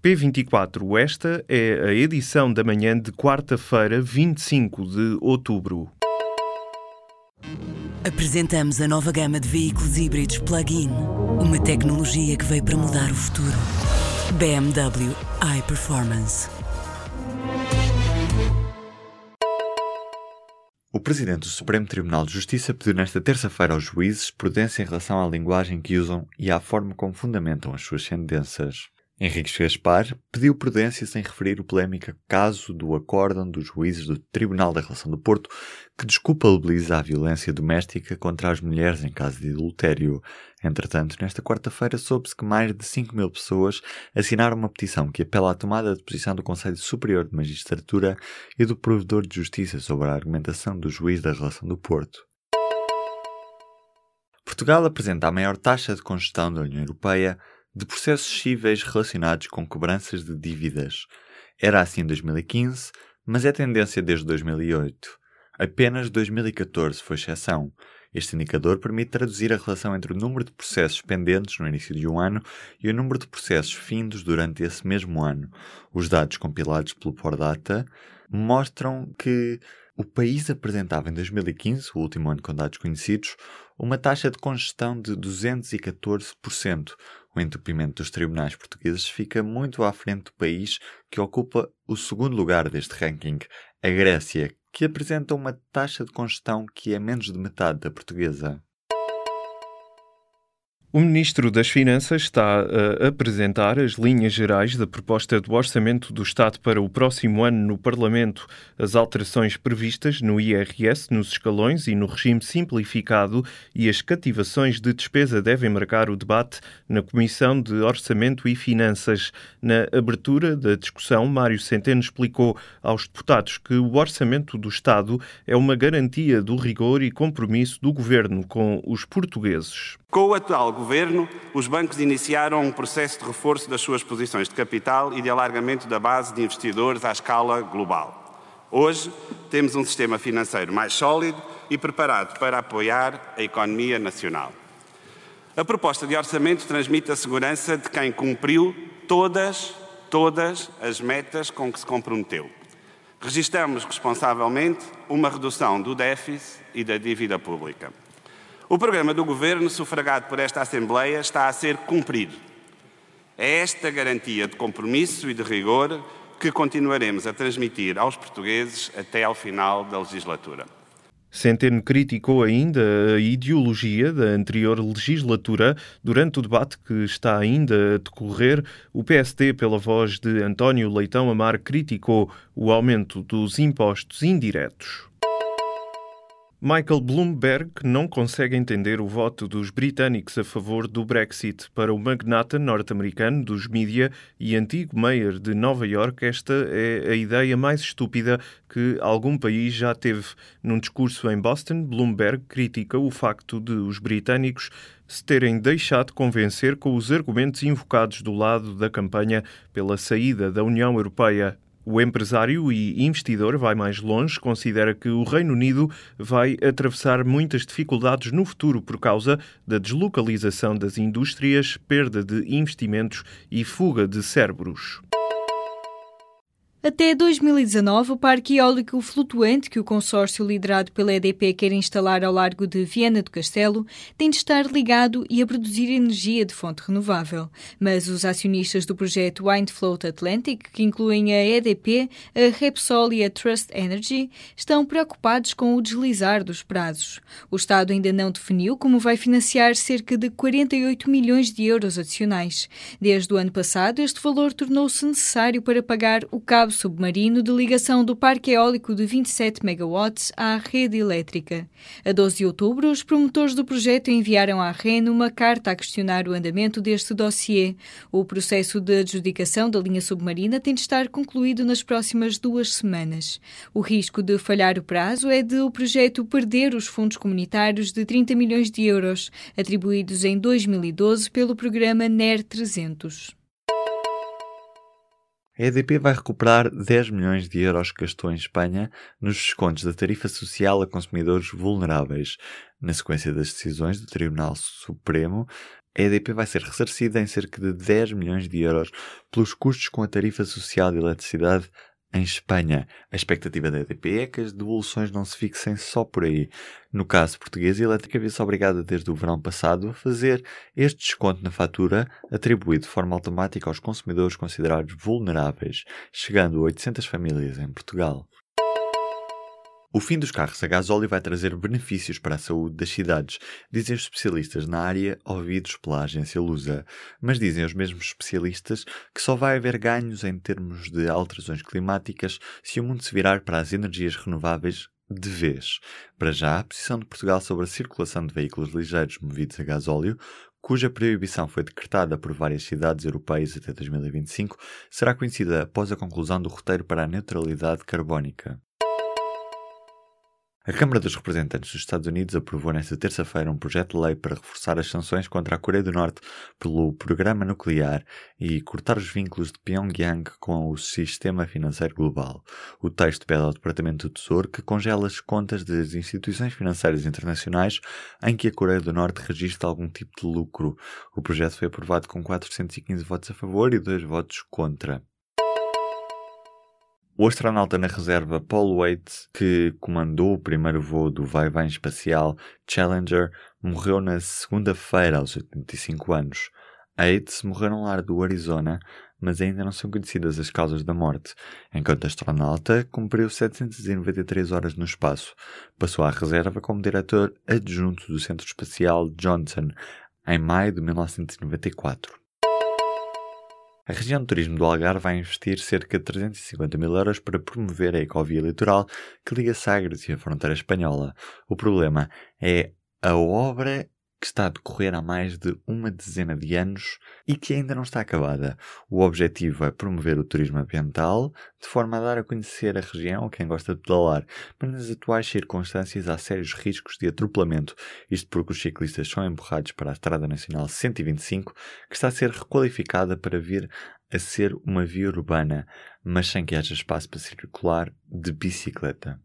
P24, esta é a edição da manhã de quarta-feira, 25 de outubro. Apresentamos a nova gama de veículos híbridos plug-in. Uma tecnologia que veio para mudar o futuro. BMW iPerformance. O Presidente do Supremo Tribunal de Justiça pediu nesta terça-feira aos juízes prudência em relação à linguagem que usam e à forma como fundamentam as suas sentenças. Henrique Gaspar pediu prudência sem referir o polémico caso do acórdão dos juízes do Tribunal da Relação do Porto, que desculpabiliza a violência doméstica contra as mulheres em caso de adultério. Entretanto, nesta quarta-feira soube-se que mais de 5 mil pessoas assinaram uma petição que apela à tomada de posição do Conselho Superior de Magistratura e do Provedor de Justiça sobre a argumentação do juiz da Relação do Porto. Portugal apresenta a maior taxa de congestão da União Europeia de processos cíveis relacionados com cobranças de dívidas. Era assim em 2015, mas é tendência desde 2008. Apenas 2014 foi exceção. Este indicador permite traduzir a relação entre o número de processos pendentes no início de um ano e o número de processos findos durante esse mesmo ano. Os dados compilados pelo Pordata mostram que o país apresentava em 2015, o último ano com dados conhecidos, uma taxa de congestão de 214%. O entupimento dos tribunais portugueses fica muito à frente do país que ocupa o segundo lugar deste ranking, a Grécia, que apresenta uma taxa de congestão que é menos de metade da portuguesa. O Ministro das Finanças está a apresentar as linhas gerais da proposta do Orçamento do Estado para o próximo ano no Parlamento. As alterações previstas no IRS, nos escalões e no regime simplificado e as cativações de despesa devem marcar o debate na Comissão de Orçamento e Finanças. Na abertura da discussão, Mário Centeno explicou aos deputados que o Orçamento do Estado é uma garantia do rigor e compromisso do Governo com os portugueses. Com o atual governo, os bancos iniciaram um processo de reforço das suas posições de capital e de alargamento da base de investidores à escala global. Hoje, temos um sistema financeiro mais sólido e preparado para apoiar a economia nacional. A proposta de orçamento transmite a segurança de quem cumpriu todas, todas as metas com que se comprometeu. Registramos responsavelmente uma redução do déficit e da dívida pública. O programa do Governo, sufragado por esta Assembleia, está a ser cumprido. É esta garantia de compromisso e de rigor que continuaremos a transmitir aos portugueses até ao final da legislatura. Centeno criticou ainda a ideologia da anterior legislatura. Durante o debate que está ainda a decorrer, o PSD, pela voz de António Leitão Amar, criticou o aumento dos impostos indiretos. Michael Bloomberg não consegue entender o voto dos britânicos a favor do Brexit. Para o magnata norte-americano dos mídia e antigo mayor de Nova York, esta é a ideia mais estúpida que algum país já teve. Num discurso em Boston, Bloomberg critica o facto de os britânicos se terem deixado convencer com os argumentos invocados do lado da campanha pela saída da União Europeia. O empresário e investidor vai mais longe, considera que o Reino Unido vai atravessar muitas dificuldades no futuro por causa da deslocalização das indústrias, perda de investimentos e fuga de cérebros. Até 2019, o parque eólico flutuante que o consórcio liderado pela EDP quer instalar ao largo de Viana do Castelo tem de estar ligado e a produzir energia de fonte renovável. Mas os acionistas do projeto Windfloat Atlantic, que incluem a EDP, a Repsol e a Trust Energy, estão preocupados com o deslizar dos prazos. O Estado ainda não definiu como vai financiar cerca de 48 milhões de euros adicionais. Desde o ano passado, este valor tornou-se necessário para pagar o cabo cabo submarino de ligação do parque eólico de 27 megawatts à rede elétrica. A 12 de outubro, os promotores do projeto enviaram à REN uma carta a questionar o andamento deste dossiê. O processo de adjudicação da linha submarina tem de estar concluído nas próximas duas semanas. O risco de falhar o prazo é de o projeto perder os fundos comunitários de 30 milhões de euros, atribuídos em 2012 pelo programa NER 300. A EDP vai recuperar 10 milhões de euros que gastou em Espanha nos descontos da tarifa social a consumidores vulneráveis. Na sequência das decisões do Tribunal Supremo, a EDP vai ser ressarcida em cerca de 10 milhões de euros pelos custos com a tarifa social de eletricidade em Espanha. A expectativa da EDP é que as devoluções não se fixem só por aí. No caso português, a elétrica viu-se obrigada desde o verão passado a fazer este desconto na fatura atribuído de forma automática aos consumidores considerados vulneráveis, chegando a 800 famílias em Portugal. O fim dos carros a gasóleo vai trazer benefícios para a saúde das cidades, dizem os especialistas na área ouvidos pela agência Lusa. Mas dizem os mesmos especialistas que só vai haver ganhos em termos de alterações climáticas se o mundo se virar para as energias renováveis de vez. Para já, a posição de Portugal sobre a circulação de veículos ligeiros movidos a gasóleo cuja proibição foi decretada por várias cidades europeias até 2025, será conhecida após a conclusão do roteiro para a neutralidade carbónica. A Câmara dos Representantes dos Estados Unidos aprovou nesta terça-feira um projeto de lei para reforçar as sanções contra a Coreia do Norte pelo programa nuclear e cortar os vínculos de Pyongyang com o sistema financeiro global. O texto pede ao Departamento do Tesouro que congela as contas das instituições financeiras internacionais em que a Coreia do Norte registra algum tipo de lucro. O projeto foi aprovado com 415 votos a favor e 2 votos contra. O astronauta na reserva Paul Waits, que comandou o primeiro voo do vai-vem espacial Challenger, morreu na segunda-feira aos 85 anos. Waits morreu no lar do Arizona, mas ainda não são conhecidas as causas da morte. Enquanto astronauta, cumpriu 793 horas no espaço. Passou à reserva como diretor adjunto do Centro Espacial Johnson em maio de 1994. A região de turismo do Algarve vai investir cerca de 350 mil euros para promover a ecovia litoral que liga Sagres e a fronteira espanhola. O problema é a obra que está a decorrer há mais de uma dezena de anos e que ainda não está acabada. O objetivo é promover o turismo ambiental, de forma a dar a conhecer a região a quem gosta de pedalar, mas nas atuais circunstâncias há sérios riscos de atropelamento, isto porque os ciclistas são empurrados para a Estrada Nacional 125, que está a ser requalificada para vir a ser uma via urbana, mas sem que haja espaço para circular de bicicleta.